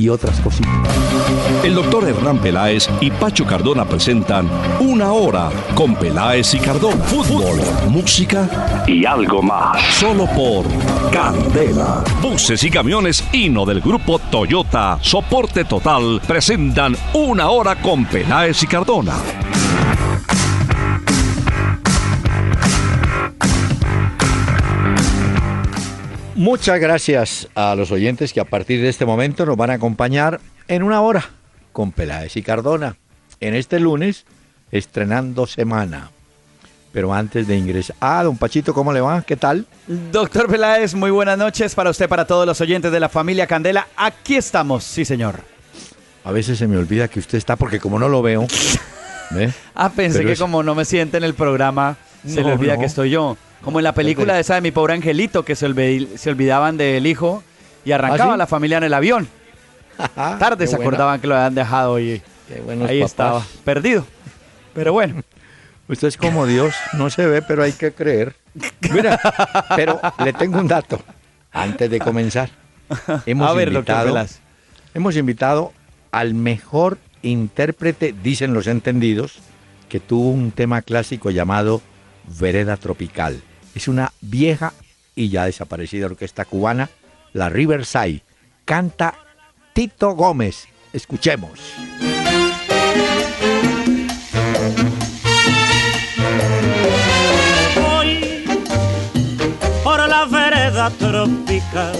y otras cositas. El doctor Hernán Peláez y Pacho Cardona presentan Una Hora con Peláez y Cardona. Fútbol, música y algo más. Solo por Candela. Buses y camiones Hino del grupo Toyota, soporte total, presentan Una Hora con Peláez y Cardona. Muchas gracias a los oyentes que a partir de este momento nos van a acompañar en una hora con Peláez y Cardona. En este lunes, estrenando semana. Pero antes de ingresar. Ah, don Pachito, ¿cómo le va? ¿Qué tal? Doctor Peláez, muy buenas noches para usted, para todos los oyentes de la familia Candela. Aquí estamos, sí, señor. A veces se me olvida que usted está porque como no lo veo. ¿ve? Ah, pensé Pero que es- como no me siente en el programa, se No, le olvida no. que estoy yo. Como en la película esa de mi pobre angelito, que se, olvi- se olvidaban del hijo y arrancaba ¿Ah, sí? la familia en el avión. Tarde se buena. acordaban que lo habían dejado y Qué ahí papás. estaba, perdido. Pero bueno, Usted es como Dios, no se ve, pero hay que creer. Mira, pero le tengo un dato antes de comenzar. Hemos a ver, invitado, hemos invitado al mejor intérprete, dicen los entendidos, que tuvo un tema clásico llamado Vereda Tropical. Es una vieja y ya desaparecida orquesta cubana, la Riverside. Canta Tito Gómez. Escuchemos. Voy por la vereda tropical,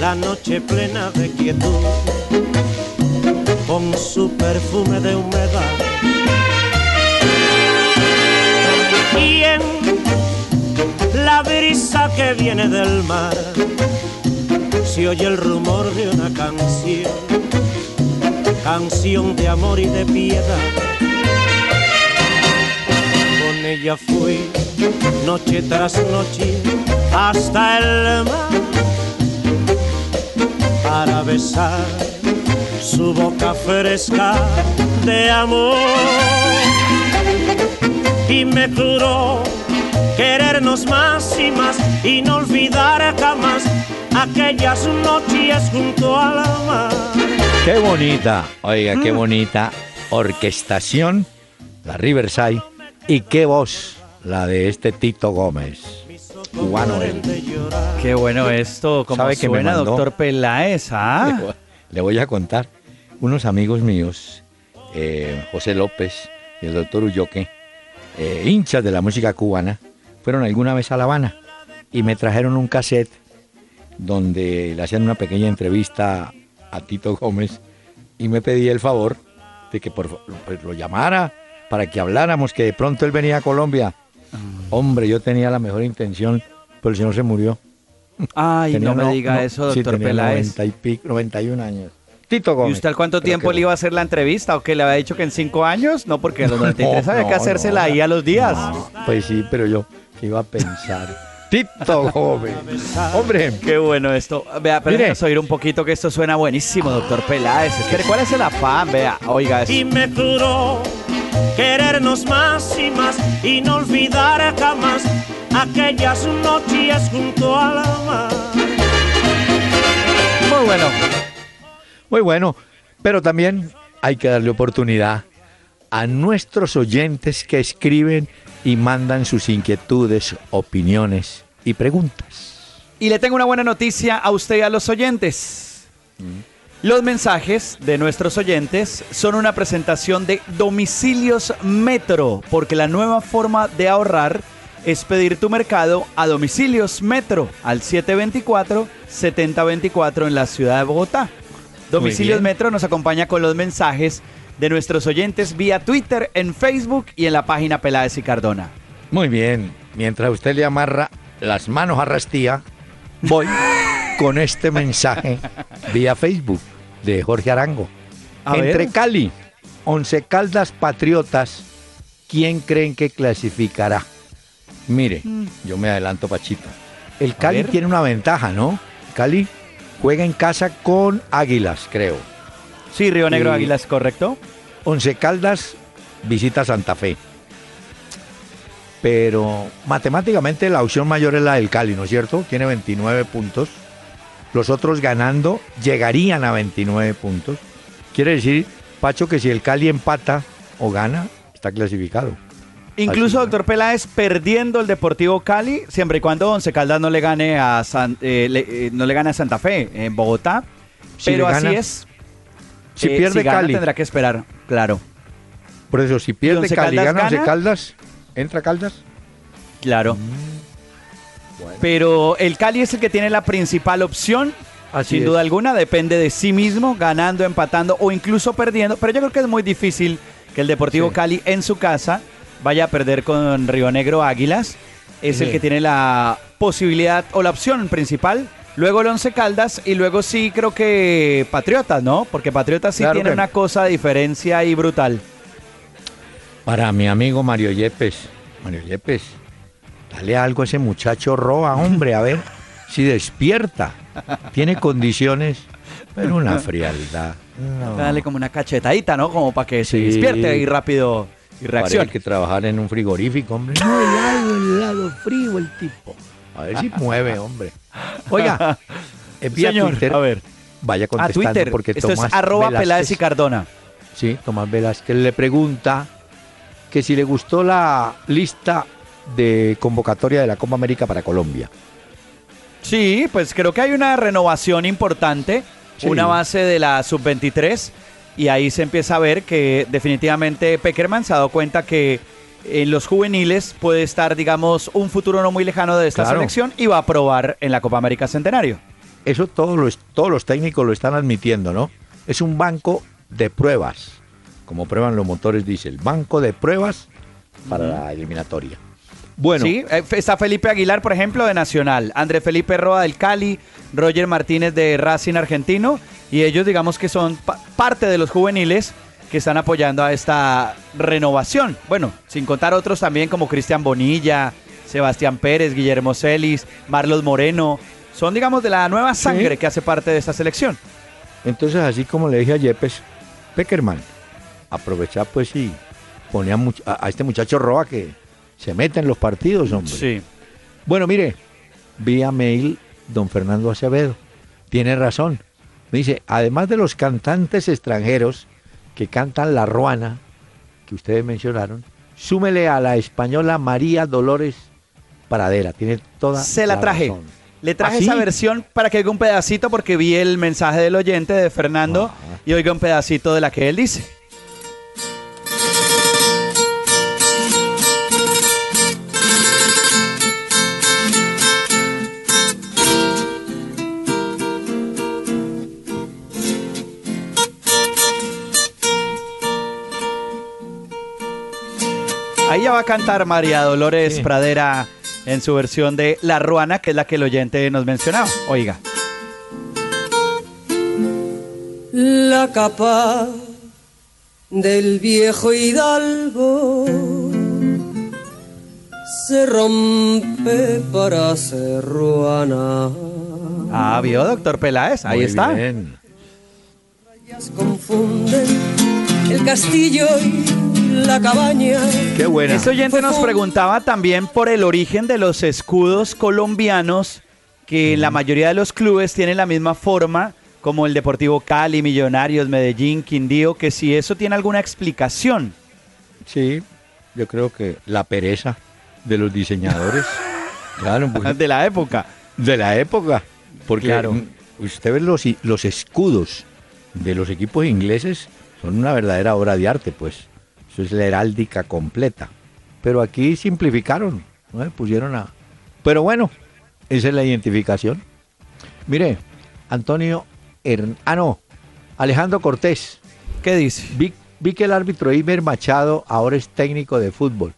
la noche plena de quietud, con su perfume de humedad. La brisa que viene del mar, se oye el rumor de una canción, canción de amor y de piedad. Con ella fui noche tras noche hasta el mar para besar su boca fresca de amor y me juró querernos más y más y no olvidar jamás aquellas noches junto al mar. Qué bonita, oiga, qué bonita orquestación, la Riverside, y qué voz, la de este Tito Gómez, cubano él. Qué bueno esto, como ¿Sabe que me suena, mandó? doctor Peláez, ¿ah? Le voy a contar, unos amigos míos, eh, José López y el doctor Ulloque, eh, hinchas de la música cubana, fueron alguna vez a La Habana y me trajeron un cassette donde le hacían una pequeña entrevista a Tito Gómez y me pedí el favor de que por, pues, lo llamara para que habláramos, que de pronto él venía a Colombia. Hombre, yo tenía la mejor intención, pero el señor se murió. Ay, Tenía no me no- diga no- eso, sí, doctor tenía Peláez. 90 y pico, 91 años. Tito ¿Y usted al cuánto tiempo le iba a hacer la entrevista? ¿O que le había dicho que en cinco años? No, porque a los 93 No, había que hacérsela no. ahí a los días. Pues sí, pero yo ¿qué iba a pensar. Tito Gómez. Hombre, Qué bueno esto. Vea, pero Mire. oír un poquito que esto suena buenísimo, doctor Peláez. Espere, ¿cuál es el afán? Vea, oiga eso. y me juró querernos más y más y no olvidar jamás aquellas noches junto al mar. Muy bueno. Muy bueno. Pero también hay que darle oportunidad a nuestros oyentes que escriben y mandan sus inquietudes, opiniones y preguntas. Y le tengo una buena noticia a usted y a los oyentes. Los mensajes de nuestros oyentes son una presentación de domicilios Metro, porque la nueva forma de ahorrar es pedir tu mercado a domicilios Metro al 724-7024 en la ciudad de Bogotá. Domicilios. Metro nos acompaña con los mensajes de nuestros oyentes vía Twitter, en Facebook y en la página Peláez y Cardona. Muy bien. Mientras usted le amarra las manos a Rastía, voy con este mensaje vía Facebook de Jorge Arango. A Entre ver. Cali, Once Caldas Patriotas, ¿quién creen que clasificará? Mire, mm. yo me adelanto, Pachito. El Cali tiene una ventaja, ¿no? Cali juega en casa con Águilas, creo. Sí, Río Negro Águilas, correcto. Once Caldas visita Santa Fe. Pero matemáticamente la opción mayor es la del Cali, ¿no es cierto? Tiene 29 puntos. Los otros ganando llegarían a 29 puntos. Quiere decir, Pacho, que si el Cali empata o gana, está clasificado. Incluso, doctor Peláez, perdiendo el Deportivo Cali, siempre y cuando Once Caldas no le gane a, eh, eh, no le gane a Santa Fe en Bogotá. pero así es. Si eh, pierde Cali. tendrá que esperar, claro. Por eso, si pierde Cali, Caldas gana, Once Caldas, ¿entra Caldas? Claro. Mm. Pero el Cali es el que tiene la principal opción. sin duda alguna, depende de sí mismo, ganando, empatando o incluso perdiendo. Pero yo creo que es muy difícil que el Deportivo Cali en su casa vaya a perder con Río Negro Águilas. Es el que tiene la posibilidad o la opción principal. Luego el Once Caldas y luego sí creo que Patriotas, ¿no? Porque Patriotas sí tiene una cosa de diferencia y brutal. Para mi amigo Mario Yepes, Mario Yepes, dale algo a ese muchacho roba, hombre, a ver si despierta. Tiene condiciones, pero una frialdad. Dale como una cachetadita, ¿no? Como para que se despierte ahí rápido y reaccione. Hay que trabajar en un frigorífico, hombre. No, helado, helado, frío el tipo. A ver si mueve, hombre. Oiga, envía Señor, Twitter. A ver. Vaya contestando a Twitter. porque Esto es arroba Peláez y Cardona. Sí, Tomás Velázquez le pregunta que si le gustó la lista de convocatoria de la Copa América para Colombia. Sí, pues creo que hay una renovación importante, una base de la sub-23 y ahí se empieza a ver que definitivamente Peckerman se ha dado cuenta que en los juveniles puede estar, digamos, un futuro no muy lejano de esta selección y va a probar en la Copa América Centenario. Eso todos los, todos los técnicos lo están admitiendo, ¿no? Es un banco de pruebas, como prueban los motores diésel, banco de pruebas para la eliminatoria. Bueno. Sí, eh, está Felipe Aguilar, por ejemplo, de Nacional, André Felipe Roa del Cali, Roger Martínez de Racing Argentino, y ellos digamos que son parte de los juveniles que están apoyando a esta renovación. Bueno, sin contar otros también como Cristian Bonilla, Sebastián Pérez, Guillermo Celis, Marlos Moreno, son digamos de la nueva sangre que hace parte de esta selección. Entonces, así como le dije a Yepes, Peckerman, aprovecha pues y pone a este muchacho Roa que se mete en los partidos, hombre. Sí. Bueno, mire, vía mail don Fernando Acevedo. Tiene razón. Dice, además de los cantantes extranjeros que cantan la ruana, que ustedes mencionaron, súmele a la española María Dolores Paradera. Tiene toda Se la, traje. Le traje ¿Ah, esa versión para que oiga un pedacito porque vi el mensaje del oyente de Fernando y oiga un pedacito de la que él dice. Ya va a cantar María Dolores Pradera en su versión de La Ruana, que es la que el oyente nos mencionaba. Oiga. La capa del viejo hidalgo se rompe para ser ruana. Ah, vio, doctor Peláez, ahí está. Bien. Confunden el castillo y la cabaña. Qué buena. Este oyente nos preguntaba también por el origen de los escudos colombianos, que la mayoría de los clubes tienen la misma forma, como el Deportivo Cali, Millonarios, Medellín, Quindío, que si eso tiene alguna explicación. Sí, yo creo que la pereza de los diseñadores. claro, de la época. De la época. Porque claro. usted ve los, los escudos de los equipos ingleses, son una verdadera obra de arte, pues. Eso es la heráldica completa. Pero aquí simplificaron, ¿no? pusieron a... Pero bueno, esa es la identificación. Mire, Antonio... Ah, no, Alejandro Cortés. ¿Qué dice? Vi, vi que el árbitro Iber Machado ahora es técnico de fútbol.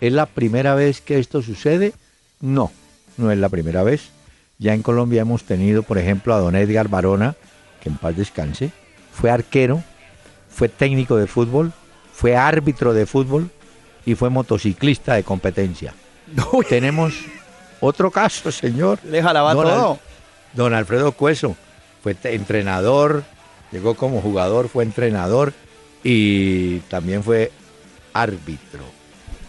¿Es la primera vez que esto sucede? No, no es la primera vez. Ya en Colombia hemos tenido, por ejemplo, a don Edgar Barona, que en paz descanse, fue arquero, fue técnico de fútbol, fue árbitro de fútbol y fue motociclista de competencia. tenemos otro caso, señor. Le jalaba Don Al- todo. Don Alfredo Cueso fue entrenador, llegó como jugador, fue entrenador y también fue árbitro.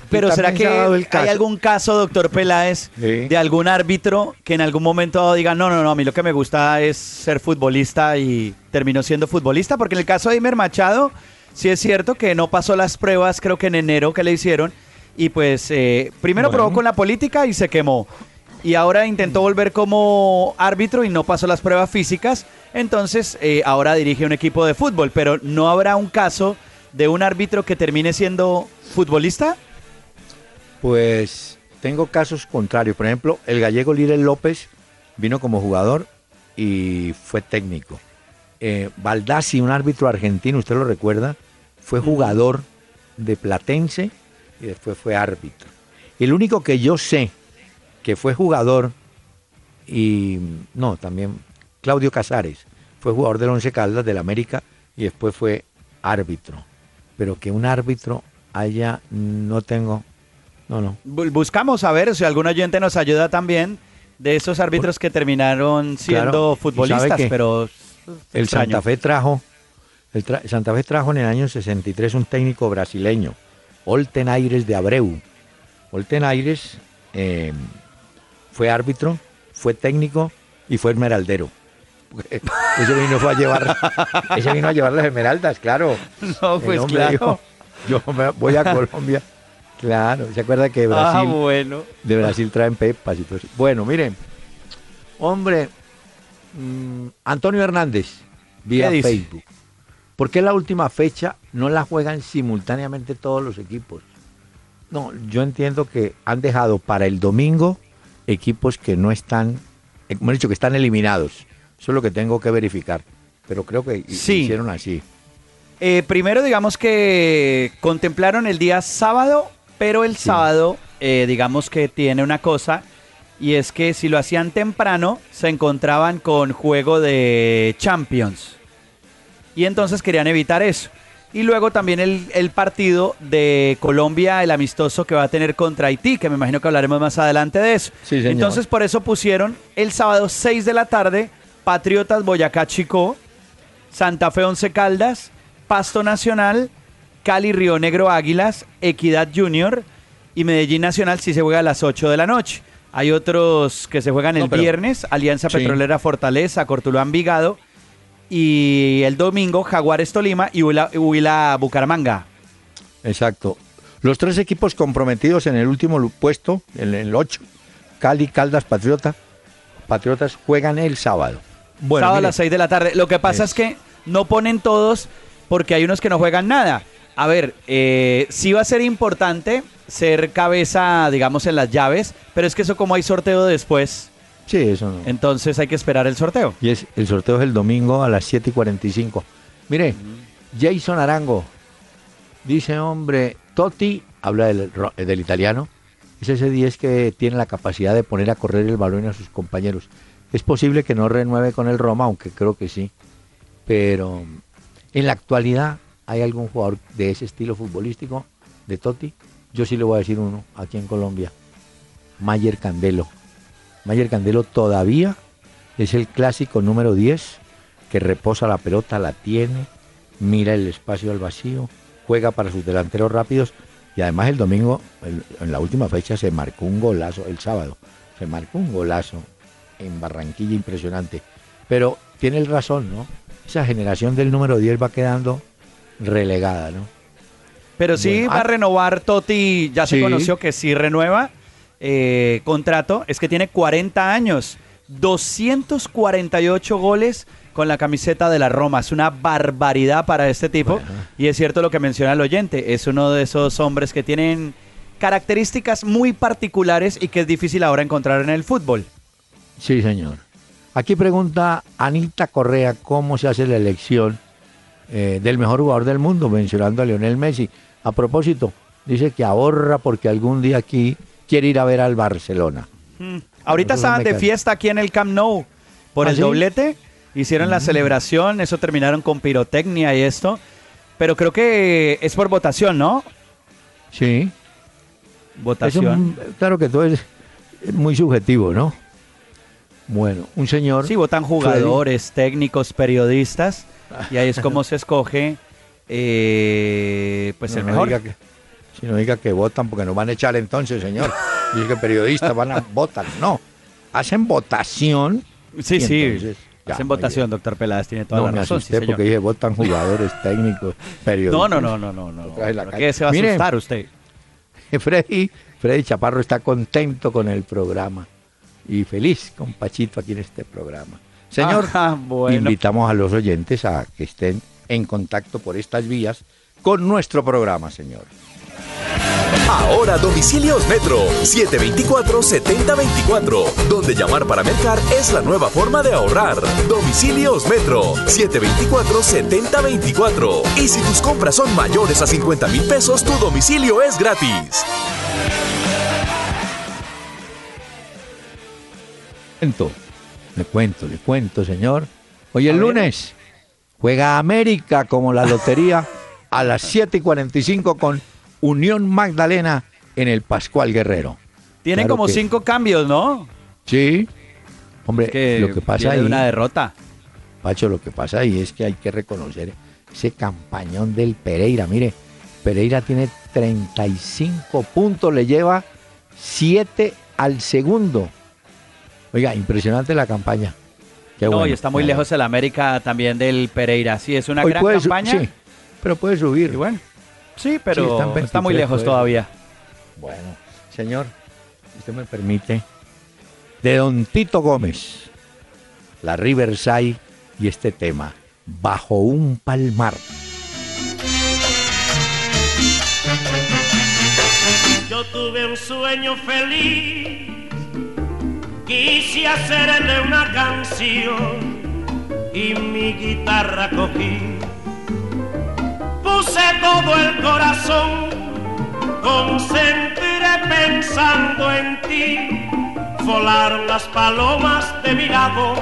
Pero ¿será que hay algún caso, doctor Peláez, Sí. de algún árbitro que en algún momento diga, no, no, no, a mí lo que me gusta es ser futbolista y terminó siendo futbolista? Porque en el caso de Imer Machado, sí es cierto que no pasó las pruebas, creo que en enero que le hicieron, y pues eh, primero Bueno. probó con la política y se quemó. Y ahora intentó volver como árbitro y no pasó las pruebas físicas, entonces eh, ahora dirige un equipo de fútbol, pero ¿no habrá un caso de un árbitro que termine siendo futbolista? Pues tengo casos contrarios. Por ejemplo, el gallego Lirel López vino como jugador y fue técnico. Eh, Baldassi, un árbitro argentino, usted lo recuerda, fue jugador de Platense y después fue árbitro. El único que yo sé que fue jugador y no, también Claudio Casares fue jugador del Once Caldas del América y después fue árbitro. Pero que un árbitro haya, no tengo, no, no. Bu- Buscamos a ver si algún oyente nos ayuda también de esos árbitros que terminaron siendo Claro, futbolistas, pero El. Santa Fe trajo, el Santa Fe trajo en el año 63 un técnico brasileño, Olten Aires de Abreu. Olten Aires eh, fue árbitro, fue técnico y fue esmeraldero. Ese vino fue a llevar, ese vino a llevar las esmeraldas, claro. No, pues claro. dijo, yo me voy a Colombia. Claro, ¿se acuerda que Brasil, Ah, bueno. de Brasil traen pepas y todo eso? Bueno, miren, hombre, mm, Antonio Hernández, vía. Facebook. ¿Por qué la última fecha no la juegan simultáneamente todos los equipos? No, yo entiendo que han dejado para el domingo equipos que no están, eh, como he dicho, que están eliminados. Eso es lo que tengo que verificar. Pero creo que Sí. hicieron así. Eh, primero, digamos que contemplaron el día sábado, pero el sábado, eh, digamos que tiene una cosa, y es que si lo hacían temprano, se encontraban con juego de Champions. Y entonces querían evitar eso. Y luego también el, el partido de Colombia, el amistoso que va a tener contra Haití, que me imagino que hablaremos más adelante de eso. Sí, señor. Entonces por eso pusieron el sábado 6 de la tarde, Patriotas Boyacá Chico, Santa Fe Once Caldas, Pasto Nacional, Cali Río Negro Águilas, Equidad Junior y Medellín Nacional si se juega a las 8 de la noche. Hay otros que se juegan el No, pero- viernes, Alianza Sí. Petrolera Fortaleza, Cortuluá Envigado y el domingo Jaguares Tolima y Huila, Huila Bucaramanga. Exacto. Los tres equipos comprometidos en el último puesto, en el 8, Cali, Caldas, Patriota, Patriotas juegan el sábado. Bueno, sábado a las 6 de la tarde. Lo que pasa es, Es- que no ponen todos porque hay unos que no juegan nada. A ver, eh, sí va a ser importante ser cabeza, digamos, en las llaves, pero es que eso como hay sorteo después, Sí, eso no. entonces hay que esperar el sorteo. Y es, el sorteo es el domingo a las 7 y 45. Mire, Jason Arango dice, hombre, Totti, habla del, del italiano, es ese 10 que tiene la capacidad de poner a correr el balón a sus compañeros. Es posible que no renueve con el Roma, aunque creo que sí. Pero en la actualidad, ¿hay algún jugador de ese estilo futbolístico de Totti? Yo sí le voy a decir uno aquí en Colombia. Mayer Candelo. Mayer Candelo todavía es el clásico número 10 que reposa la pelota, la tiene, mira el espacio al vacío, juega para sus delanteros rápidos y además el domingo, el- en la última fecha, se marcó un golazo, el sábado, se marcó un golazo en Barranquilla impresionante. Pero tiene el razón, ¿no? Esa generación del número 10 va quedando relegada, ¿no? Pero sí Bueno, va a ah. renovar Totti, ya se conoció que sí renueva eh, contrato, es que tiene 40 años, 248 goles con la camiseta de la Roma, es una barbaridad para este tipo Bueno. y es cierto lo que menciona el oyente, es uno de esos hombres que tienen características muy particulares y que es difícil ahora encontrar en el fútbol. Sí, señor. Aquí pregunta Anita Correa cómo se hace la elección eh, del mejor jugador del mundo, mencionando a Lionel Messi. A propósito, dice que ahorra porque algún día aquí quiere ir a ver al Barcelona. Ahorita Eso estaban de fiesta aquí en el Camp Nou por ¿Ah, el sí? Mm. doblete. Hicieron la celebración, eso terminaron con pirotecnia y esto. Pero creo que es por votación, ¿no? Sí. Votación. claro que todo es muy subjetivo, ¿no? Bueno, un señor. Sí, votan jugadores, técnicos, periodistas, y ahí es como se escoge eh, pues el mejor. Si no diga que votan porque nos van a echar entonces, señor. Dice que periodistas van a votar. No, hacen votación. Sí, sí. hacen votación, doctor Peláez, tiene toda la razón. Porque dije votan jugadores, técnicos, periodistas. No, no, no, no, no. no. ¿Qué se va a asustar usted? Freddy, Freddy Chaparro está contento con el programa y feliz con Pachito aquí en este programa. Señor, invitamos a los oyentes a que estén en contacto por estas vías con nuestro programa, señor. Ahora domicilios Metro 724-7024, donde llamar para mercar es la nueva forma de ahorrar. Domicilios Metro 724-7024. Y si tus compras son mayores a 50 mil pesos, tu domicilio es gratis. Le cuento, le cuento, señor. Hoy el lunes juega América como la lotería a las 7 y 45 con Unión Magdalena en el Pascual Guerrero. Tiene como cinco cambios, ¿no? Sí. Hombre, lo que pasa ahí. una derrota. Pacho, lo que pasa ahí es que hay que reconocer ese campañón del Pereira. Mire, Pereira tiene 35 puntos, le lleva 7 al segundo. Oiga, impresionante la campaña. Qué no, y está muy lejos el América también del Pereira. Sí, es una gran campaña. Sí, pero puede subir. Y bueno, sí, pero está, muy lejos todavía. Bueno, señor, si usted me permite, de Don Tito Gómez, la Riverside y este tema, Bajo un Palmar. Yo tuve un sueño feliz Quise hacerle una canción y mi guitarra cogí. Puse todo el corazón, concentré pensando en ti. Volaron las palomas de mi lado,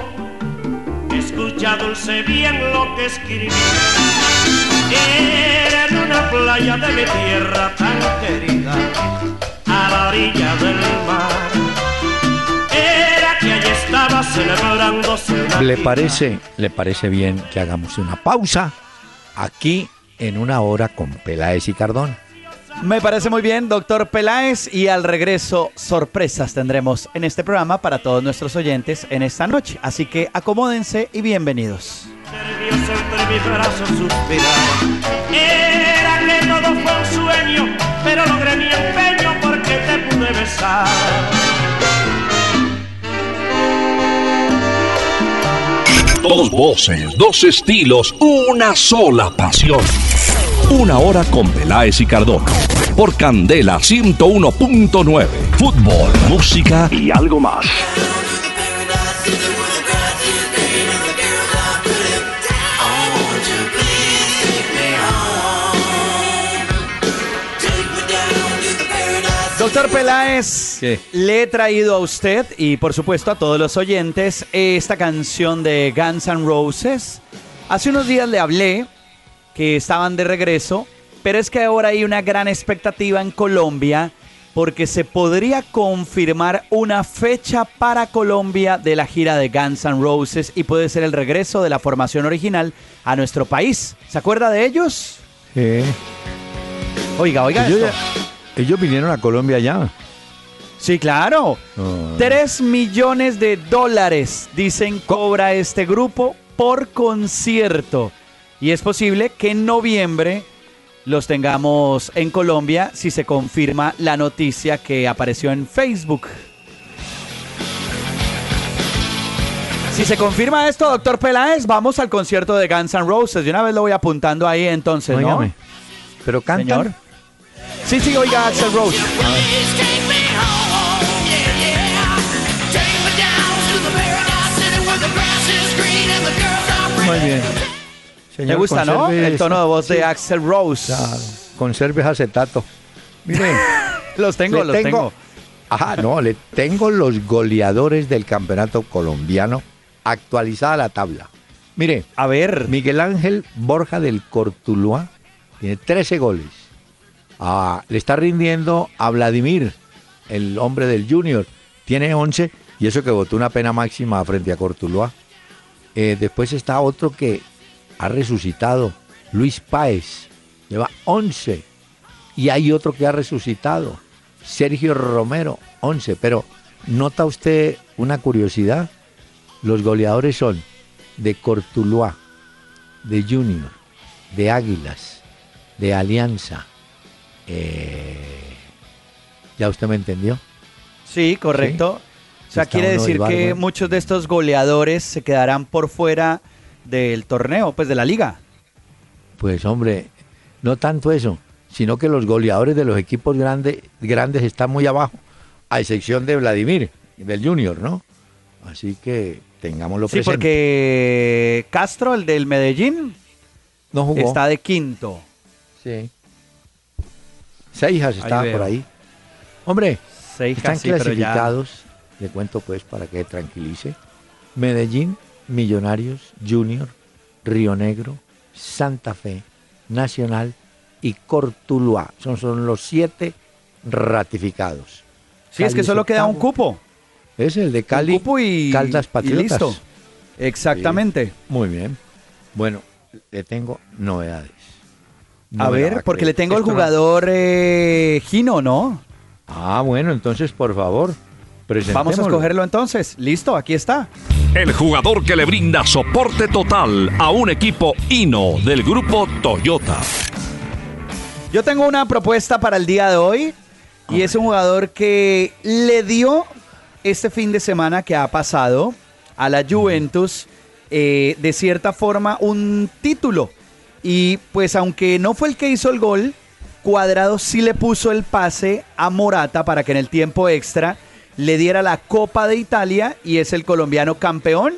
escucha dulce bien lo que escribí. Era en una playa de mi tierra tan querida, a la orilla del mar ¿Le parece, ¿Le parece bien que hagamos una pausa aquí en una hora con Peláez y Cardón? Me parece muy bien, doctor Peláez, y al regreso sorpresas tendremos en este programa para todos nuestros oyentes en esta noche. Así que acomódense y bienvenidos. Era que todo fue un sueño, pero logré mi empeño porque te pude besar. Dos voces, dos estilos, una sola pasión. Una hora con Peláez y Cardona. Por Candela 101.9. Fútbol, música y algo más. Doctor Peláez, le he traído a usted y por supuesto a todos los oyentes esta canción de Guns N' Roses. Hace unos días le hablé que estaban de regreso, pero es que ahora hay una gran expectativa en Colombia porque se podría confirmar una fecha para Colombia de la gira de Guns N' Roses y puede ser el regreso de la formación original a nuestro país. ¿Se acuerda de ellos? Sí. Oiga, oiga. Esto. Ellos vinieron a Colombia ya. Sí, claro. Tres millones de dólares, dicen, cobra este grupo por concierto. Y es posible que en noviembre los tengamos en Colombia si se confirma la noticia que apareció en Facebook. Si se confirma esto, doctor Peláez, vamos al concierto de Guns N' Roses. De una vez lo voy apuntando ahí entonces, ¿no? Pero cantan. Sí, sí, oiga Axel Rose. Muy bien. Me gusta, ¿no? El tono de voz de Axel Rose. conserve acetato. Miren. los tengo, los tengo, Ajá, no, le tengo los goleadores del campeonato colombiano. Actualizada la tabla. Mire. A ver. Miguel Ángel Borja del Cortuluá tiene 13 goles. Ah, le está rindiendo a Vladimir, el hombre del Junior. Tiene 11 y eso que votó una pena máxima frente a Cortuluá. Eh, después está otro que ha resucitado, Luis Páez, lleva 11. Y hay otro que ha resucitado, Sergio Romero, 11. Pero nota usted una curiosidad, los goleadores son de Cortuluá, de Junior, de Águilas, de Alianza. Eh, ¿Ya usted me entendió? Sí, correcto. O sea, quiere decir que muchos de estos goleadores se quedarán por fuera del torneo, pues de la liga. Pues hombre, no tanto eso, sino que los goleadores de los equipos grandes, grandes están muy abajo, a excepción de Vladimir, del Junior, ¿no? Así que tengámoslo sí, presente. Sí, porque Castro, el del Medellín, no jugó. está de quinto. Sí. Seijas está por ahí. Hombre, están clasificados, le cuento pues para que tranquilice. Medellín, Millonarios, Junior, Río Negro, Santa Fe, Nacional y Cortuluá. Son, son los siete ratificados. Sí, es que solo queda un cupo. Es el de Cali, y, Caldas Patriotas. listo. Exactamente. muy bien. Bueno, le tengo novedades. A ver, porque le tengo el jugador eh, Gino, ¿no? Ah, bueno, entonces por favor, Vamos a escogerlo entonces. Listo, aquí está. El jugador que le brinda soporte total a un equipo Hino del grupo Toyota. Yo tengo una propuesta para el día de hoy y es un jugador que le dio este fin de semana que ha pasado a la Juventus eh, de cierta forma un título. Y pues aunque no fue el que hizo el gol, Cuadrado sí le puso el pase a Morata para que en el tiempo extra le diera la Copa de Italia y es el colombiano campeón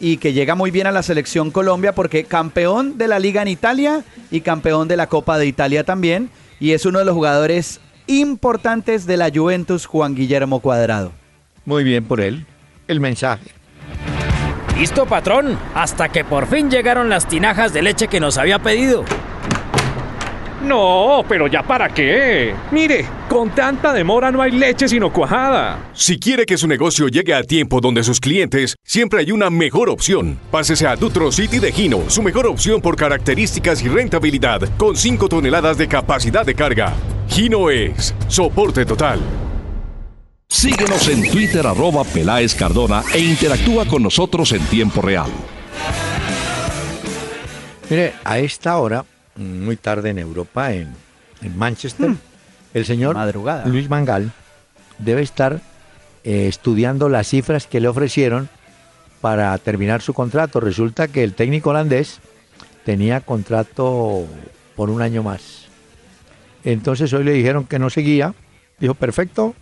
y que llega muy bien a la selección Colombia porque campeón de la liga en Italia y campeón de la Copa de Italia también y es uno de los jugadores importantes de la Juventus Juan Guillermo Cuadrado. Muy bien por él. El mensaje. Listo, patrón, hasta que por fin llegaron las tinajas de leche que nos había pedido. No, pero ya para qué. Mire, con tanta demora no hay leche sino cuajada. Si quiere que su negocio llegue a tiempo donde sus clientes, siempre hay una mejor opción. Pásese a Dutro City de Gino, su mejor opción por características y rentabilidad, con 5 toneladas de capacidad de carga. Gino es soporte total. Síguenos en Twitter arroba Peláez Cardona e interactúa con nosotros en tiempo real. Mire, a esta hora muy tarde en Europa, en, Manchester, hmm. el señor Luis Mangal debe estar eh, estudiando las cifras que le ofrecieron para terminar su contrato. Resulta que el técnico holandés tenía contrato por un año más. Entonces hoy le dijeron que no seguía. Dijo, perfecto,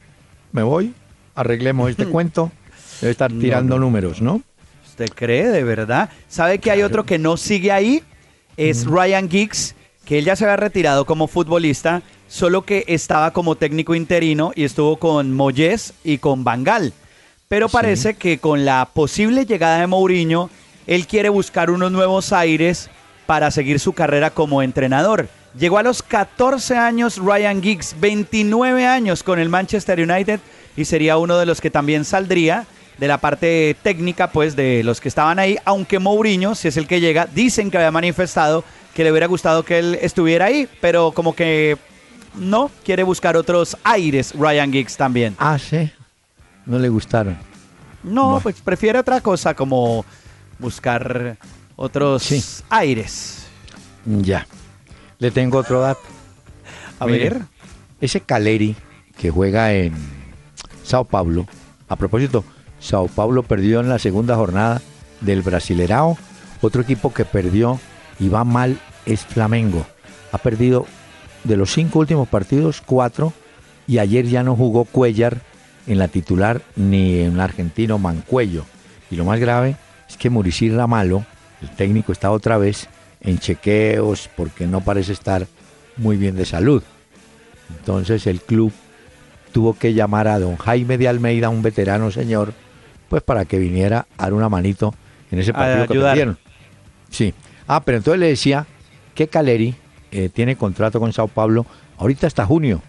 me voy, arreglemos este cuento. Debe estar tirando números, ¿no? ¿Usted cree de verdad? ¿Sabe que hay otro que no sigue ahí? es Ryan Giggs, que él ya se había retirado como futbolista, solo que estaba como técnico interino y estuvo con Moyes y con Bangal. Pero parece que con la posible llegada de Mourinho, él quiere buscar unos nuevos aires para seguir su carrera como entrenador. Llegó a los 14 años Ryan Giggs, 29 años con el Manchester United y sería uno de los que también saldría de la parte técnica, pues, de los que estaban ahí, aunque Mourinho, si es el que llega, dicen que había manifestado que le hubiera gustado que él estuviera ahí, pero como que no, quiere buscar otros aires Ryan Giggs también. Ah, sí, no le gustaron. No, pues prefiere otra cosa, como buscar otros aires. Ya, le tengo otro dato. A ver. Ese Caleri que juega en Sao Paulo, a propósito, Sao Paulo perdió en la segunda jornada del Brasilerao. Otro equipo que perdió y va mal es Flamengo. Ha perdido de los cinco últimos partidos, cuatro. Y ayer ya no jugó Cuellar en la titular ni en el argentino Mancuello. Y lo más grave es que Muricy Ramalo, el técnico, está otra vez en chequeos porque no parece estar muy bien de salud. Entonces el club tuvo que llamar a don Jaime de Almeida, un veterano señor, pues para que viniera a dar una manito en ese partido que perdieron. Sí. Ah, pero entonces le decía que Caleri eh, tiene contrato con Sao Paulo ahorita hasta junio.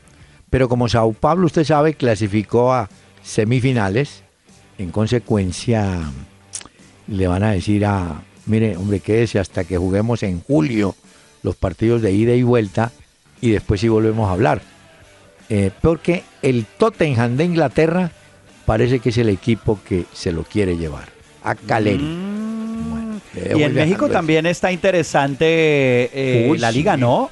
Pero como Sao Paulo, usted sabe, clasificó a semifinales, en consecuencia le van a decir a, mire, hombre, quédese hasta que juguemos en julio los partidos de ida y vuelta y después sí volvemos a hablar. Eh, porque el Tottenham de Inglaterra parece que es el equipo que se lo quiere llevar. A Caleri. Mm. y en México también está interesante eh, la liga, ¿no?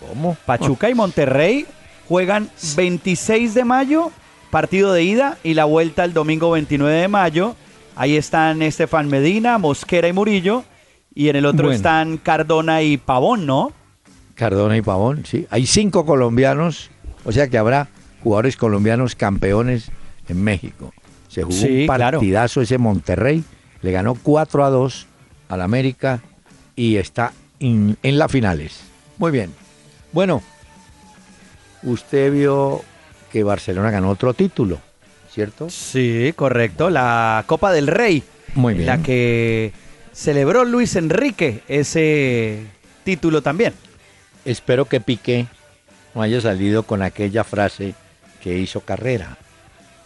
¿Cómo? Pachuca y Monterrey juegan 26 de mayo, partido de ida, y la vuelta el domingo 29 de mayo. Ahí están Estefan Medina, Mosquera y Murillo. Y en el otro están Cardona y Pavón, ¿no? Cardona y Pavón, sí. Hay cinco colombianos, o sea que habrá jugadores colombianos campeones en México. Se jugó un partidazo ese Monterrey, le ganó 4 a 2 al América y está en las finales. Muy bien. Bueno, usted vio que Barcelona ganó otro título, ¿cierto? Sí, correcto, la Copa del Rey. Muy bien. La que celebró Luis Enrique ese título también. Espero que Piqué no haya salido con aquella frase que hizo Carrera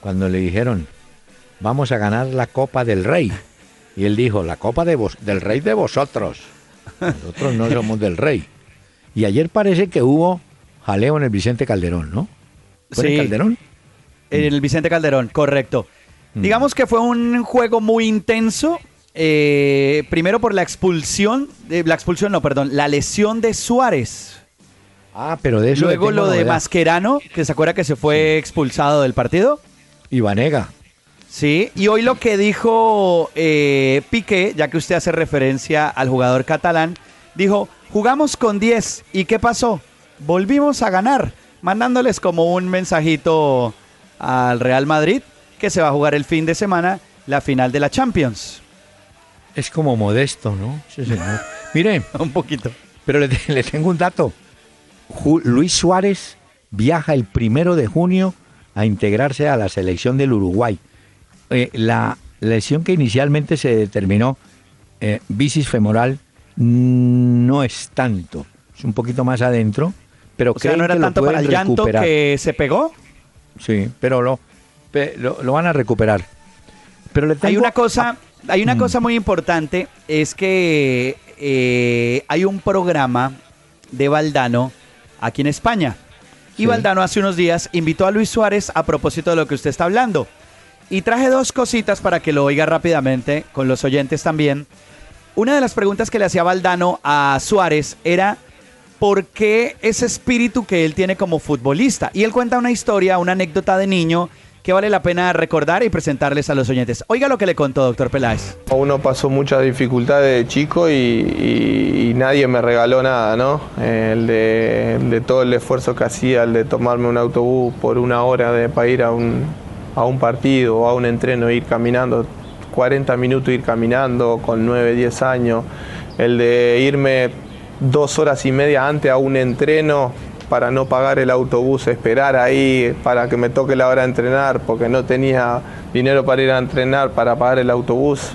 cuando le dijeron, vamos a ganar la Copa del Rey. Y él dijo, la Copa de del Rey de vosotros. Nosotros no somos del Rey. Y ayer parece que hubo jaleo en el Vicente Calderón, ¿no? ¿Fue sí, en Calderón? En el Vicente Calderón, correcto. Mm. Digamos que fue un juego muy intenso. Eh, primero por la expulsión, eh, la expulsión no, perdón, la lesión de Suárez. Ah, pero de eso. Luego lo de Mascherano, que se acuerda que se fue expulsado del partido. Y Vanega. Sí, y hoy lo que dijo eh, Piqué, ya que usted hace referencia al jugador catalán, dijo, jugamos con 10, ¿y qué pasó? Volvimos a ganar, mandándoles como un mensajito al Real Madrid, que se va a jugar el fin de semana la final de la Champions. Es como modesto, ¿no? Sí, señor. Mire, un poquito. Pero le, le tengo un dato. Luis Suárez viaja el primero de junio a integrarse a la selección del Uruguay. Eh, la lesión que inicialmente se determinó, eh, bicis femoral, no es tanto, es un poquito más adentro, pero o sea, no era tanto para el llanto que se pegó. Sí, pero lo, lo, van a recuperar. Pero le hay una cosa, hay una mm. cosa muy importante, es que eh, hay un programa de Valdano aquí en España y Valdano hace unos días invitó a Luis Suárez a propósito de lo que usted está hablando. Y traje dos cositas para que lo oiga rápidamente, con los oyentes también. Una de las preguntas que le hacía Valdano a Suárez era por qué ese espíritu que él tiene como futbolista. Y él cuenta una historia, una anécdota de niño que vale la pena recordar y presentarles a los oyentes. Oiga lo que le contó, doctor Peláez. Uno pasó muchas dificultades de chico y, nadie me regaló nada, ¿no? El de, todo el esfuerzo que hacía, el de tomarme un autobús por una hora de, para ir a un, a un partido o a un entreno, ir caminando, 40 minutos ir caminando con 9, 10 años, el de irme dos horas y media antes a un entreno para no pagar el autobús, esperar ahí para que me toque la hora de entrenar, porque no tenía dinero para ir a entrenar, para pagar el autobús.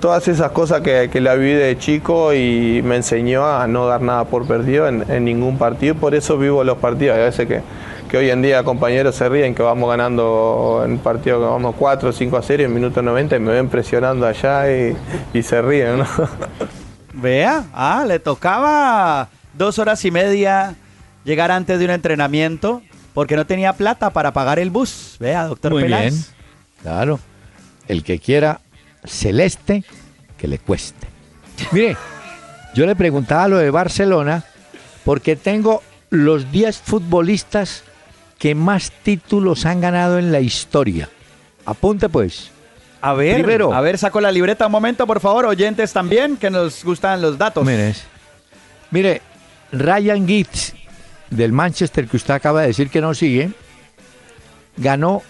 Todas esas cosas que, la viví de chico y me enseñó a no dar nada por perdido en, ningún partido, por eso vivo los partidos. A veces que, que, hoy en día compañeros se ríen que vamos ganando en partido que vamos 4 o 5 a 0 en minuto 90 y me ven presionando allá y, se ríen. Vea, ah, le tocaba dos horas y media llegar antes de un entrenamiento porque no tenía plata para pagar el bus. Vea, doctor Muy Bien. Claro. El que quiera celeste, que le cueste. Mire, yo le preguntaba lo de Barcelona porque tengo los 10 futbolistas que más títulos han ganado en la historia. Apunte pues. A ver, Primero, a ver, saco la libreta un momento, por favor, oyentes también, que nos gustan los datos. Mire, mire Ryan Giggs, del Manchester que usted acaba de decir que no sigue, ganó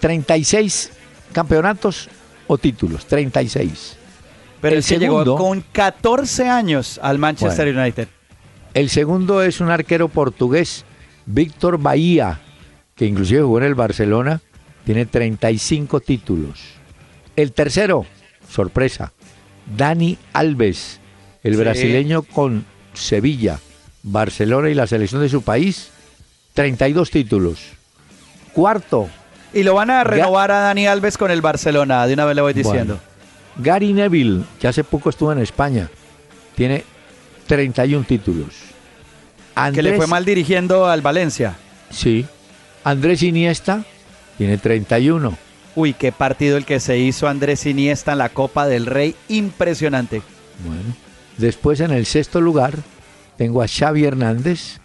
36 campeonatos o títulos, 36. Pero el segundo, llegó con 14 años al Manchester United. El segundo es un arquero portugués, Víctor Bahía, que inclusive jugó en el Barcelona, tiene 35 títulos. El tercero, sorpresa, Dani Alves, el brasileño con Sevilla, Barcelona y la selección de su país, 32 títulos. Cuarto, Y lo van a renovar a Dani Alves con el Barcelona, de una vez le voy diciendo. Gary Neville, que hace poco estuvo en España, tiene 31 títulos. que le fue mal dirigiendo al Valencia. Sí. Andrés Iniesta tiene 31. Uy, qué partido el que se hizo Andrés Iniesta en la Copa del Rey. Impresionante. Bueno. Después en el sexto lugar tengo a Xavi Hernández,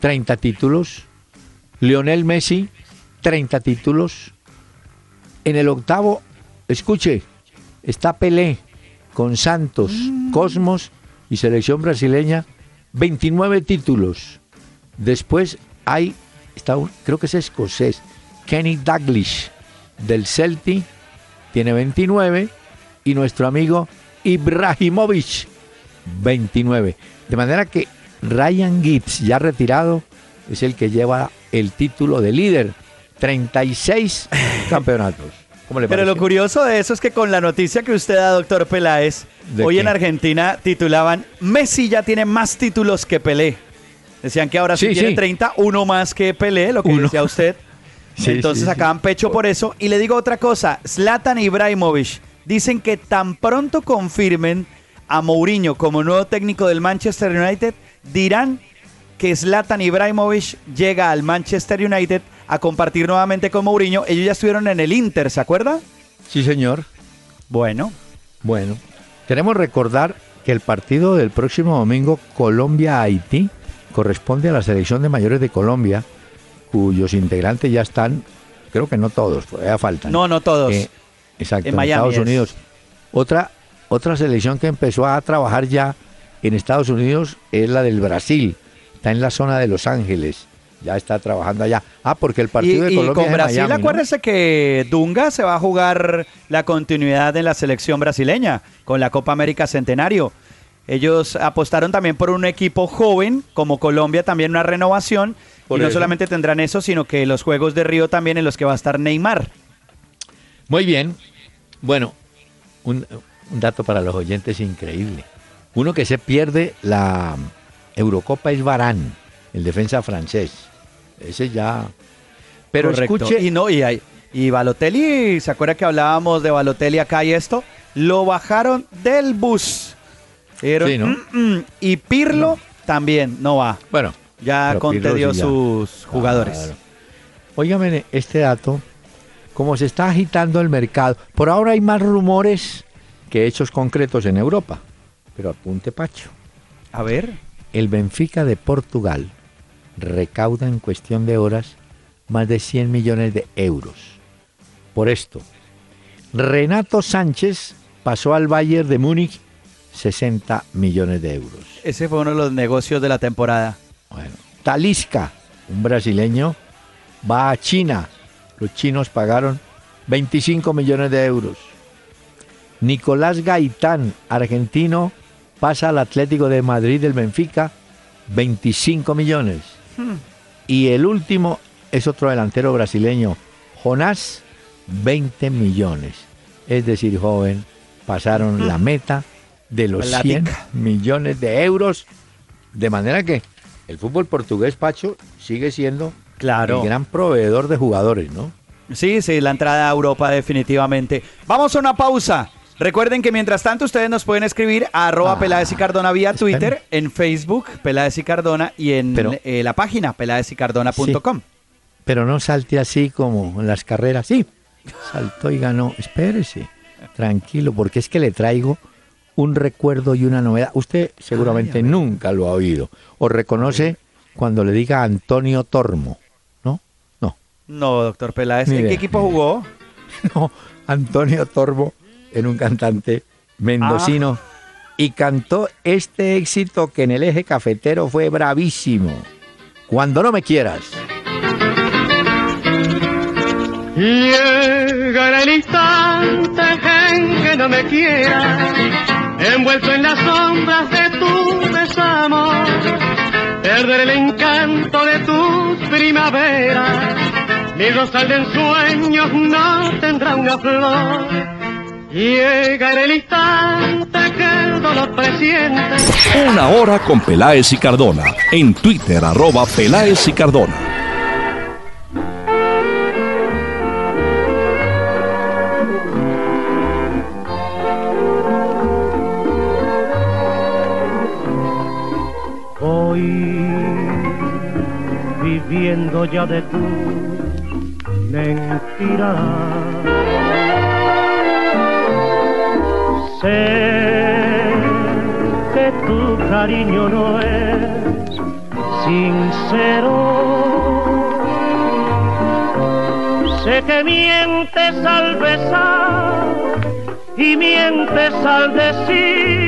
30 títulos. Lionel Messi, 30 títulos. En el octavo, escuche, está Pelé con Santos, Cosmos y selección brasileña, 29 títulos. Después hay, está un- creo que es escocés, Kenny Dalglish del Celtic, tiene 29 y nuestro amigo Ibrahimovic 29. De manera que Ryan Gibbs, ya retirado, es el que lleva el título de líder. 36 campeonatos. ¿Cómo le Pero lo curioso de eso es que con la noticia que usted da, doctor Peláez, ¿De hoy qué? en Argentina titulaban Messi ya tiene más títulos que Pelé. Decían que ahora sí, Sí, tiene sí. 30, uno más que Pelé, lo que Uno. decía usted. Sí, Entonces sí, sí. sacaban pecho por eso. Y le digo otra cosa, Zlatan Ibrahimovic dicen que tan pronto confirmen a Mourinho como nuevo técnico del Manchester United, dirán que Zlatan Ibrahimovic llega al Manchester United a compartir nuevamente con Mourinho. Ellos ya estuvieron en el Inter, ¿se acuerda? Sí, señor. Bueno, Bueno, queremos recordar que el partido del próximo domingo Colombia-Haití corresponde a la selección de mayores de Colombia, cuyos integrantes ya están, creo que no todos, todavía faltan. no, no todos. Eh, exacto, En en, Estados es. Unidos. Otra, otra selección que empezó a trabajar ya en Estados Unidos es la del Brasil. Está en la zona de Los Ángeles. Ya está trabajando allá. Ah, porque el y, partido de y Colombia con es Brasil, Miami, ¿no? acuérdese que Dunga se va a jugar la continuidad en la selección brasileña con la Copa América Centenario. Ellos apostaron también por un equipo joven, como Colombia, también una renovación. Por y no eso. solamente tendrán eso, sino que los Juegos de Río también en los que va a estar Neymar. Muy bien. Bueno, un, un dato para los oyentes increíble. Uno que se pierde la Eurocopa es Varane, el defensa francés. Ese ya. Pero Correcto. escuche. Y no, y, hay- y Balotelli, ¿se acuerda que hablábamos de Balotelli acá y esto? Lo bajaron del bus. Dijeron, Sí, ¿no? "Mm, mm". Y Pirlo también no va. Bueno, Ya Pero Conte Pirlo dio sí ya. sus jugadores. Claro. Óigame este dato, como se está agitando el mercado, por ahora hay más rumores que hechos concretos en Europa. Pero apunte Pacho, A ver. el Benfica de Portugal recauda en cuestión de horas más de 100 millones de euros. Por esto, Renato Sánchez pasó al Bayern de Múnich 60 millones de euros. Ese fue uno de los negocios de la temporada. Bueno, Talisca, un brasileño, va a China. Los chinos pagaron 25 millones de euros. Nicolás Gaitán, argentino, pasa al Atlético de Madrid del Benfica, 25 millones. Y el último es otro delantero brasileño, Jonás, 20 millones. Es decir, joven, pasaron la meta de los 100 Platica. millones de euros. De manera que el fútbol portugués, Pacho, sigue siendo Claro. el gran proveedor de jugadores, ¿no? Sí, sí, la entrada a Europa definitivamente. Vamos a una pausa. Recuerden que mientras tanto ustedes nos pueden escribir a arroba Ah, Peláez y Cardona vía. Twitter, en Facebook Peláez y Cardona y en Pero- eh, la página peláezicardona.com. Pero no salte así como en las carreras. Sí, saltó y ganó. Espérese, tranquilo, porque es que le traigo un recuerdo y una novedad. Usted seguramente nunca lo ha oído. O reconoce cuando le diga Antonio Tormo. ¿No? No. No, doctor Peláez. ¿En qué equipo jugó? No, Antonio Tormo era un cantante mendocino y cantó este éxito que en el eje cafetero fue bravísimo. Cuando no me quieras. Llegará el instante en que no me quieras, envuelto en las sombras de tu desamor, perder el encanto de tus primaveras, mi rosal de ensueños no tendrá una flor. Llegará el instante que el dolor presiente. Una hora con Peláez y Cardona. En Twitter, arroba Peláez y Cardona. Huella de tu mentira. Sé que tu cariño no es sincero. Sé que mientes al besar y mientes al decir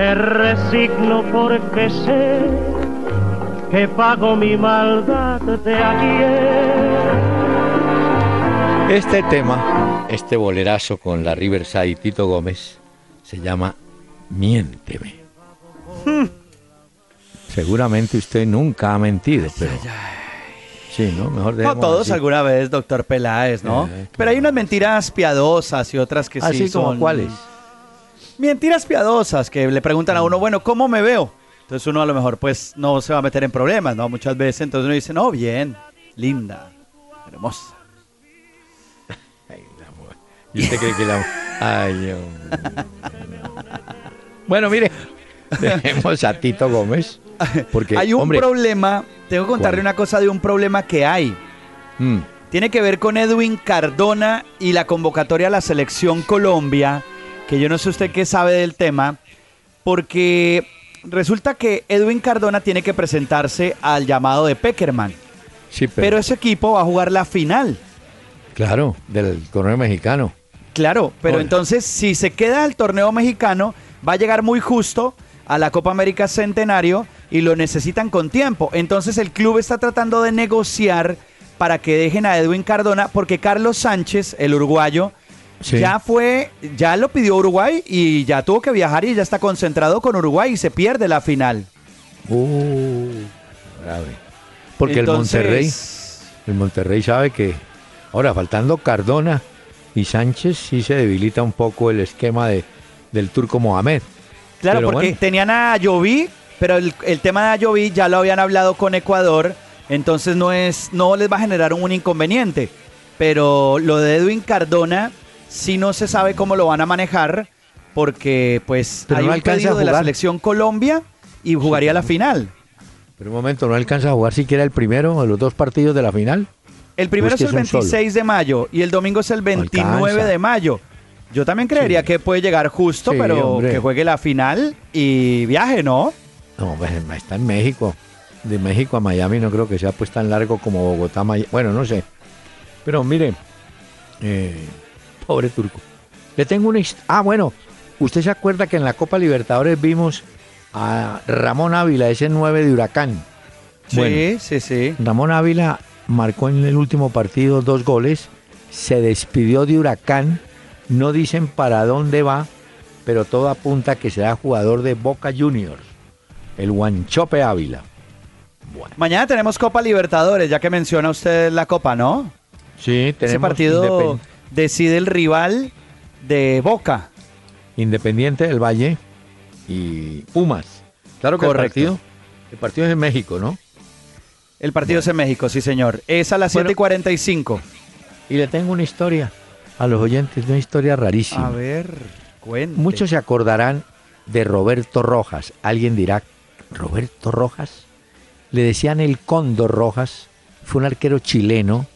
Me resigno porque sé que pago mi maldad de ayer. Este tema, este bolerazo con la Riverside y Tito Gómez, se llama Miénteme. Hmm. Seguramente usted nunca ha mentido, pero... Sí, ¿no? Mejor No todos alguna vez, doctor Peláez, ¿no? Eh, Pero hay unas mentiras piadosas y otras que sí Así como son... cuáles. Mentiras piadosas que le preguntan a uno, bueno, ¿cómo me veo? Entonces uno a lo mejor pues no se va a meter en problemas, ¿no? Muchas veces entonces uno dice, no, bien, linda, hermosa. ¿Y usted cree que la... Ay, Dios mío. Bueno, mire, tenemos a Tito Gómez. Porque, hay un hombre, problema, tengo que contarle ¿Cuál? una cosa de un problema que hay. mm, Tiene que ver con Edwin Cardona y la convocatoria a la selección Colombia, que yo no sé usted qué sabe del tema, porque resulta que Edwin Cardona tiene que presentarse al llamado de Peckerman, sí, pero, pero, ese equipo va a jugar la final. claro, del torneo mexicano. Claro, pero entonces si se queda al torneo mexicano, va a llegar muy justo a la Copa América Centenario y lo necesitan con tiempo. Entonces el club está tratando de negociar para que dejen a Edwin Cardona, porque Carlos Sánchez, el uruguayo, Sí. ya fue, ya lo pidió Uruguay y ya tuvo que viajar y ya está concentrado con Uruguay y se pierde la final. Uh, grave. Porque Entonces, el Monterrey, el Monterrey sabe que ahora faltando Cardona y Sánchez sí se debilita un poco el esquema de, del turco Mohamed. Claro, Pero porque bueno. tenían a Ayoví, pero el, el tema de Ayoví ya lo habían hablado con Ecuador, entonces no es, no les va a generar un inconveniente. Pero lo de Edwin Cardona sí no se sabe cómo lo van a manejar, porque pues Pero hay no un alcanza pedido a de la jugar. selección Colombia y jugaría la final. Pero un momento, ¿no alcanza a jugar siquiera el primero de los dos partidos de la final? El primero es que el es un solo. 26 de mayo y el domingo es el 29 alcanza. de mayo. Yo también creería Sí. que puede llegar justo, Sí, pero hombre. que juegue la final y viaje, ¿no? No, pues está en México. De México a Miami no creo que sea pues tan largo como Bogotá. Miami. Bueno, no sé. Pero mire, eh, pobre turco. Le tengo una... Ah, bueno, ¿usted se acuerda que en la Copa Libertadores vimos a Ramón Ávila, ese 9 de Huracán? Bueno, Sí, sí, sí. Ramón Ávila marcó en el último partido dos goles, se despidió de Huracán, no dicen para dónde va, pero todo apunta a que será jugador de Boca Juniors, el Guanchope Ávila. Mañana tenemos Copa Libertadores, ya que menciona usted la Copa, ¿no? Sí, tenemos Ese partido decide el rival de Boca. Independiente del Valle y Pumas. Claro que Correcto. el partido, el partido es en México, ¿no? El partido es en México, sí, señor. Es a las Bueno. 7 y 45. Y le tengo una historia a los oyentes, una historia rarísima. A ver, cuente. Muchos se acordarán de Roberto Rojas. Alguien dirá, ¿Roberto Rojas? Le decían el Cóndor Rojas. Fue un arquero chileno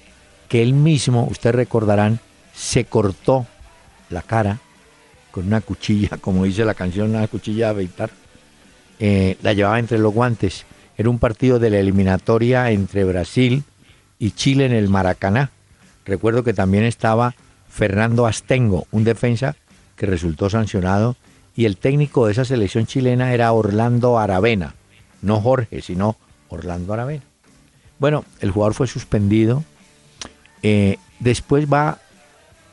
que él mismo, ustedes recordarán, se cortó la cara con una cuchilla, como dice la canción, una cuchilla de afeitar. Eh, la llevaba entre los guantes. Era un partido de la eliminatoria entre Brasil y Chile en el Maracaná. Recuerdo que también estaba Fernando Astengo, un defensa que resultó sancionado, y el técnico de esa selección chilena era Orlando Aravena, no Jorge, sino Orlando Aravena. Bueno, el jugador fue suspendido, eh, después va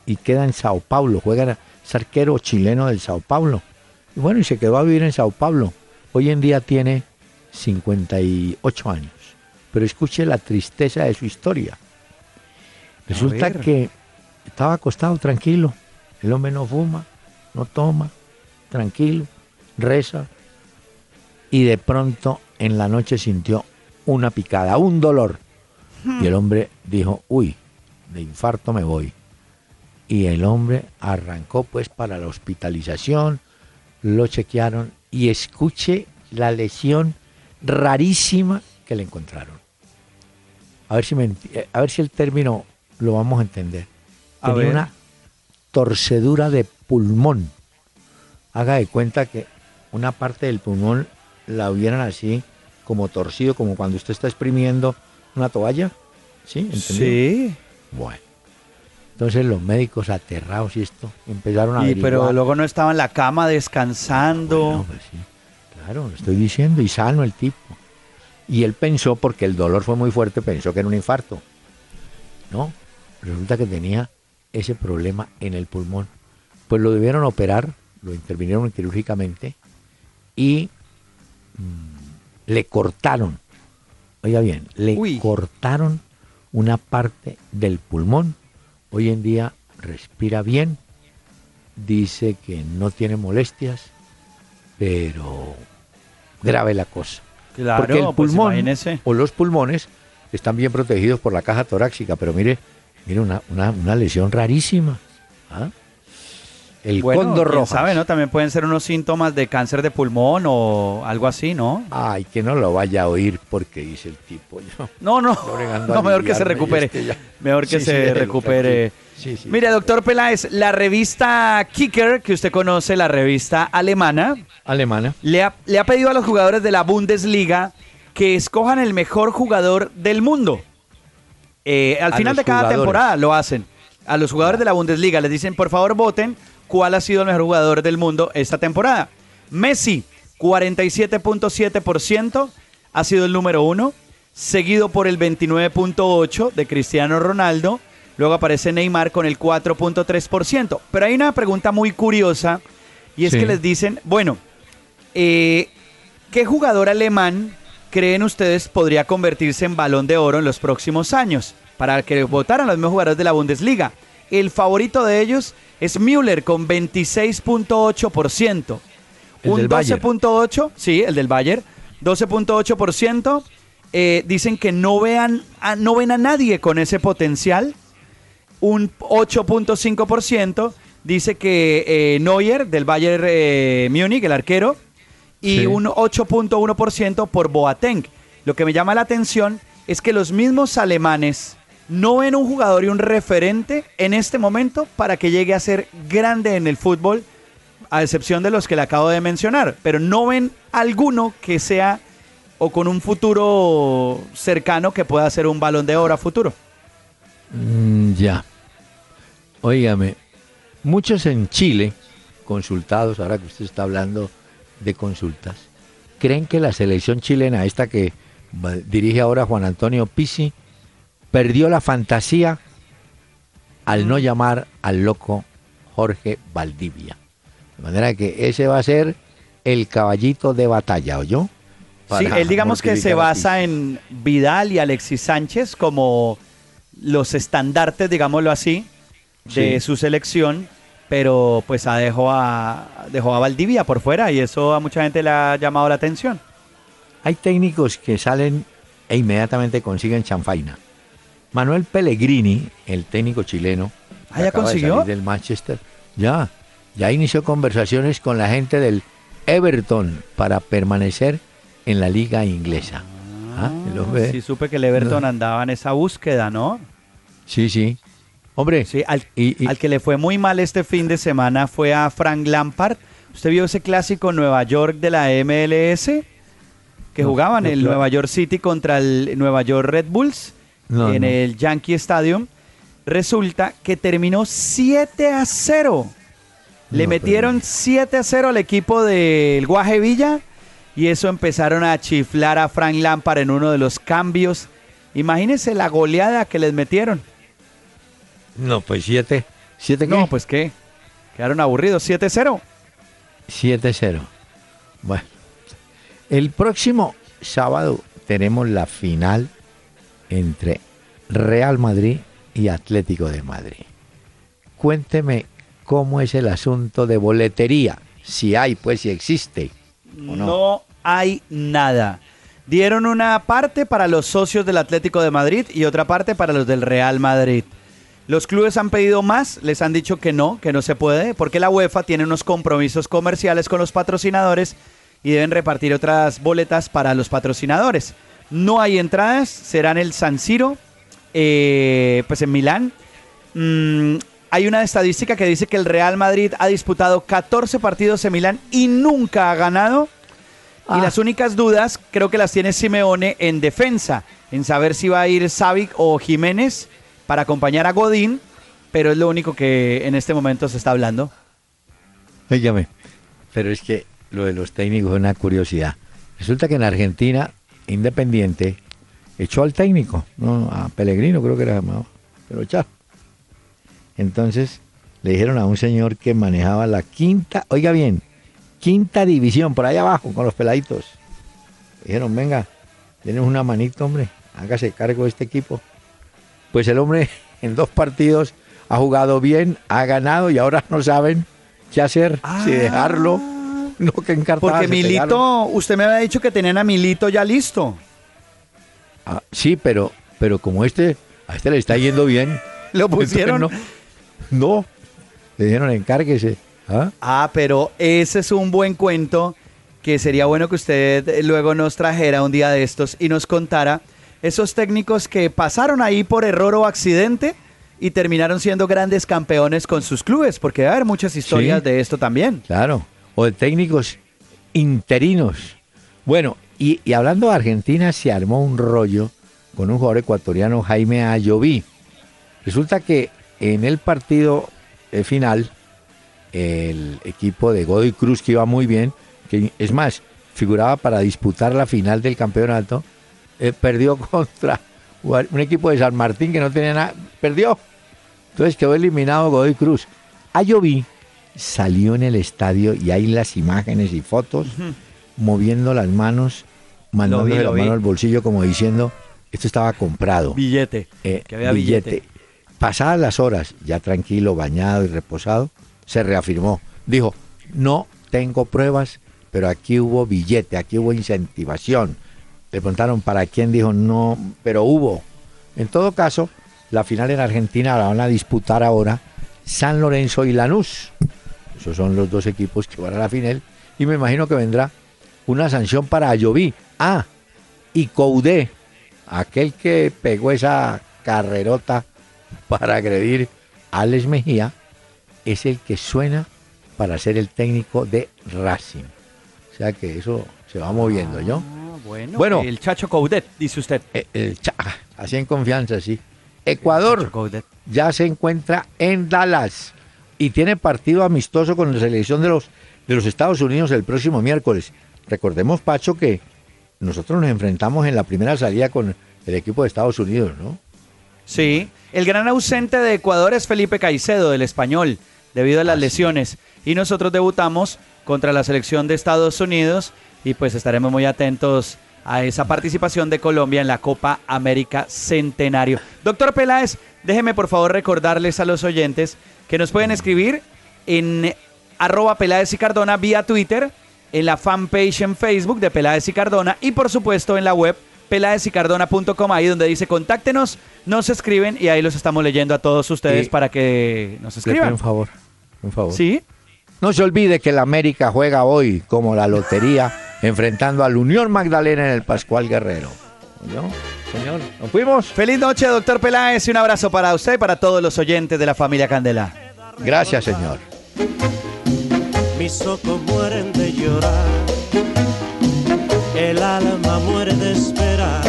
y queda en Sao Paulo, juega, es arquero chileno del Sao Paulo, y bueno, y se quedó a vivir en Sao Paulo. Hoy en día tiene 58 años, pero escuche la tristeza de su historia. Resulta que estaba acostado tranquilo. El hombre no fuma, no toma, tranquilo, reza. Y de pronto en la noche sintió una picada, un dolor. Y el hombre dijo, uy, de infarto me voy. Y el hombre arrancó pues para la hospitalización, lo chequearon y escuche la lesión rarísima que le encontraron. A ver si, me eh, a ver si el término lo vamos a entender. A Tenía ver. una torcedura de pulmón. Haga de cuenta que una parte del pulmón la hubieran así, como torcido, como cuando usted está exprimiendo una toalla. ¿Sí? ¿Entendido? Sí. Bueno. Entonces los médicos aterrados y esto empezaron a Y, averiguar. pero luego no estaba en la cama descansando. Bueno, pues sí, claro, lo estoy diciendo, y sano el tipo. Y él pensó, porque el dolor fue muy fuerte, pensó que era un infarto. No, resulta que tenía ese problema en el pulmón. Pues lo debieron operar, lo intervinieron quirúrgicamente y mm, le cortaron, oiga bien, le Uy. cortaron una parte del pulmón. Hoy en día respira bien, dice que no tiene molestias, pero grave la cosa. Claro, Porque el pues pulmón o los pulmones están bien protegidos por la caja torácica, pero mire, mire una, una, una lesión rarísima. ¿ah? El Bueno, cóndor rojo. sabe, ¿no? También pueden ser unos síntomas de cáncer de pulmón o algo así, ¿no? Ay, que no lo vaya a oír porque dice el tipo. Yo, No, no, no, mejor que se recupere. Mejor que Sí, se sí, recupere. Sí, sí. Mire, doctor Peláez, la revista Kicker, que usted conoce, la revista alemana, Alemana. le ha, le ha pedido a los jugadores de la Bundesliga que escojan el mejor jugador del mundo. Eh, al A final de cada jugadores. temporada lo hacen. A los jugadores de la Bundesliga les dicen, por favor, voten cuál ha sido el mejor jugador del mundo esta temporada. Messi, 47.7%, ha sido el número uno, seguido por el 29.8% de Cristiano Ronaldo. Luego aparece Neymar con el 4.3%. Pero hay una pregunta muy curiosa y es Sí. que les dicen, bueno, eh, ¿qué jugador alemán creen ustedes podría convertirse en balón de oro en los próximos años? Para que votaran los mismos jugadores de la Bundesliga. El favorito de ellos es Müller con 26.8%. El Un del Bayern. 12.8%, sí, el del Bayern, 12.8%. eh, dicen que no, vean a- no ven a nadie con ese potencial. Un 8.5% dice que eh, Neuer del Bayern eh, Múnich, el arquero, y Sí. un 8.1% por Boateng. Lo que me llama la atención es que los mismos alemanes no ven un jugador y un referente en este momento para que llegue a ser grande en el fútbol, a excepción de los que le acabo de mencionar, pero no ven alguno que sea o con un futuro cercano que pueda ser un balón de oro a futuro. Mm, ya. Óigame, muchos en Chile, consultados, ahora que usted está hablando de consultas, creen que la selección chilena, esta que dirige ahora Juan Antonio Pizzi, perdió la fantasía al no llamar al loco Jorge Valdivia. De manera que ese va a ser el caballito de batalla, ¿oyó? Sí, él digamos que se basa en Vidal y Alexis Sánchez como los estandartes, digámoslo así, de Sí. su selección, pero pues a dejó a dejó a Valdivia por fuera y eso a mucha gente le ha llamado la atención. Hay técnicos que salen e inmediatamente consiguen chanfaina. Manuel Pellegrini, el técnico chileno, Ah, ¿ya acaba de consiguió? salir del Manchester, ya, ya inició conversaciones con la gente del Everton para permanecer en la liga inglesa. Ah, hombre- Sí, supe que el Everton No. andaba en esa búsqueda, ¿no? sí, sí. Hombre, Sí, al, y- y- al que le fue muy mal este fin de semana fue a Frank Lampard. ¿Usted vio ese clásico en Nueva York de la MLS? Que No, jugaban no, el claro. Nueva York City contra el Nueva York Red Bulls No, en no. el Yankee Stadium. Resulta que terminó 7 a 0. Le metieron 7 a 0 al equipo del Guaje Villa y eso empezaron a chiflar a Frank Lampard en uno de los cambios. Imagínense la goleada que les metieron. no, pues siete, siete qué? No, pues qué. Quedaron aburridos. 7-0. 7-0. Bueno, el próximo sábado tenemos la final entre Real Madrid y Atlético de Madrid. Cuénteme cómo es el asunto de boletería, si hay, pues si existe. No? hay nada. Dieron una parte para los socios del Atlético de Madrid y otra parte para los del Real Madrid. Los clubes han pedido más, les han dicho que no, que no se puede, porque la UEFA tiene unos compromisos comerciales con los patrocinadores y deben repartir otras boletas para los patrocinadores. No hay entradas, será en el San Siro, eh, pues en Milán. Mm, hay una estadística que dice que el Real Madrid ha disputado 14 partidos en Milán y nunca ha ganado. Y Ah. las únicas dudas creo que las tiene Simeone en defensa, en saber si va a ir Savic o Jiménez para acompañar a Godín, pero es lo único que en este momento se está hablando. Pero es que lo de los técnicos es una curiosidad. Resulta que en Argentina, Independiente echó al técnico, ¿no? a Pellegrino creo que era llamado, pero echó. Entonces le dijeron a un señor que manejaba la quinta, oiga bien, quinta división, por ahí abajo, con los peladitos. Le dijeron, venga, tienes una manito, hombre, hágase cargo de este equipo. Pues el hombre en dos partidos ha jugado bien, ha ganado y ahora no saben qué hacer, si dejarlo, no que. Porque Milito, usted me había dicho que tenían a Milito ya listo. Ah, sí, pero, pero como este, a este le está yendo bien. Lo pusieron. No, no, le dijeron encárguese. ¿ah? Ah, pero ese es un buen cuento que sería bueno que usted luego nos trajera un día de estos y nos contara esos técnicos que pasaron ahí por error o accidente y terminaron siendo grandes campeones con sus clubes, porque va a haber muchas historias Sí. de esto también. Claro, o de técnicos interinos. Bueno, y, hablando de Argentina, se armó un rollo con un jugador ecuatoriano, Jaime Ayoví. Resulta que en el partido eh, final, el equipo de Godoy Cruz, que iba muy bien, que es más, figuraba para disputar la final del campeonato, eh, perdió contra un equipo de San Martín que no tenía nada, perdió. Entonces quedó eliminado Godoy Cruz. Ayoví salió en el estadio y hay las imágenes y fotos moviendo las manos, mandándole lo la mano al bolsillo como diciendo, esto estaba comprado. Billete. Eh, que había billete. Pasadas las horas, ya tranquilo, bañado y reposado, se reafirmó. Dijo, no tengo pruebas, pero aquí hubo billete, aquí hubo incentivación. Le preguntaron para quién, dijo, no, pero hubo. En todo caso, la final en Argentina la van a disputar ahora San Lorenzo y Lanús. Esos son los dos equipos que van a la final. Y me imagino que vendrá una sanción para Ayoví. Ah, y Coudé, aquel que pegó esa carrerota para agredir a Alex Mejía, es el que suena para ser el técnico de Racing. O sea que eso se va moviendo, ¿yo? Ah, bueno, Bueno. el Chacho Coudet, dice usted. Eh, el cha- así en confianza, sí. Ecuador ya se encuentra en Dallas y tiene partido amistoso con la selección de los, de los Estados Unidos el próximo miércoles. Recordemos, Pacho, que nosotros nos enfrentamos en la primera salida con el equipo de Estados Unidos, ¿no? Sí, el gran ausente de Ecuador es Felipe Caicedo, del español, debido a las lesiones. Y nosotros debutamos contra la selección de Estados Unidos y pues estaremos muy atentos a esa participación de Colombia en la Copa América Centenario. Doctor Peláez, déjeme por favor recordarles a los oyentes que nos pueden escribir en arroba Peláez y Cardona vía Twitter, en la fanpage en Facebook de Peláez y Cardona y por supuesto en la web peladesicardona.com, ahí donde dice contáctenos, nos escriben y ahí los estamos leyendo a todos ustedes Y- para que nos escriban. un favor, un favor. Sí. No se olvide que la América juega hoy como la lotería, enfrentando al Unión Magdalena en el Pascual Guerrero. ¿Oyó, Señor, ¿nos fuimos? Feliz noche, doctor Peláez, y un abrazo para usted y para todos los oyentes de la familia Candela. Gracias, señor. Mis ojos mueren de llorar, el alma muere de esperar.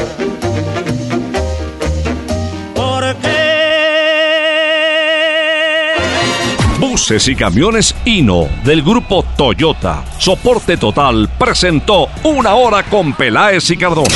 Porque Buses y camiones Hino del grupo Toyota. Soporte total presentó una hora con Peláez y Cardona.